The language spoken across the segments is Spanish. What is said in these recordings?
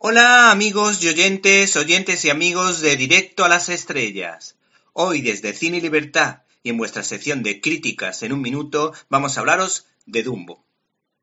Hola amigos y oyentes, oyentes y amigos de Directo a las Estrellas. Hoy desde Cine y Libertad y en vuestra sección de críticas en un minuto vamos a hablaros de Dumbo.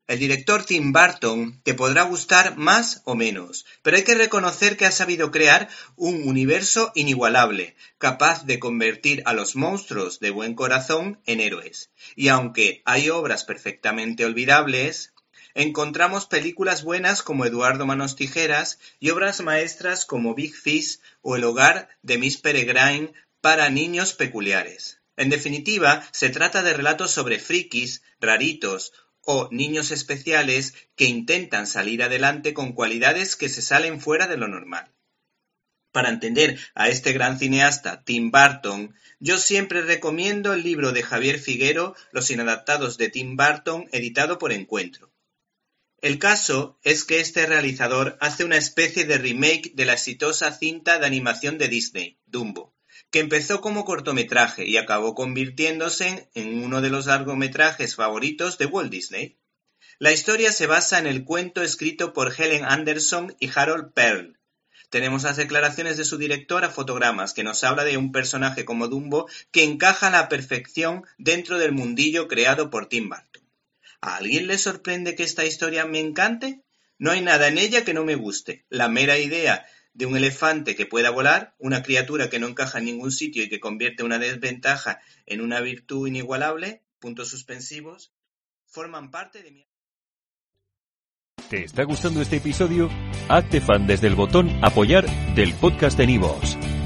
El director Tim Burton te podrá gustar más o menos, pero hay que reconocer que ha sabido crear un universo inigualable, capaz de convertir a los monstruos de buen corazón en héroes. Y aunque hay obras perfectamente olvidables, encontramos películas buenas como Eduardo Manos Tijeras y obras maestras como Big Fish o El hogar de Miss Peregrine para niños peculiares. En definitiva, se trata de relatos sobre frikis, raritos o niños especiales que intentan salir adelante con cualidades que se salen fuera de lo normal. Para entender a este gran cineasta Tim Burton, yo siempre recomiendo el libro de Javier Figuero, Los inadaptados de Tim Burton, editado por Encuentro. El caso es que este realizador hace una especie de remake de la exitosa cinta de animación de Disney, Dumbo, que empezó como cortometraje y acabó convirtiéndose en uno de los largometrajes favoritos de Walt Disney. La historia se basa en el cuento escrito por Helen Anderson y Harold Pearl. Tenemos las declaraciones de su director a fotogramas, que nos habla de un personaje como Dumbo que encaja a la perfección dentro del mundillo creado por Tim Burton. ¿A alguien le sorprende que esta historia me encante? No hay nada en ella que no me guste. La mera idea de un elefante que pueda volar, una criatura que no encaja en ningún sitio y que convierte una desventaja en una virtud inigualable, puntos suspensivos, forman parte de mi... ¿Te está gustando este episodio? Hazte fan desde el botón apoyar del podcast de Nivos.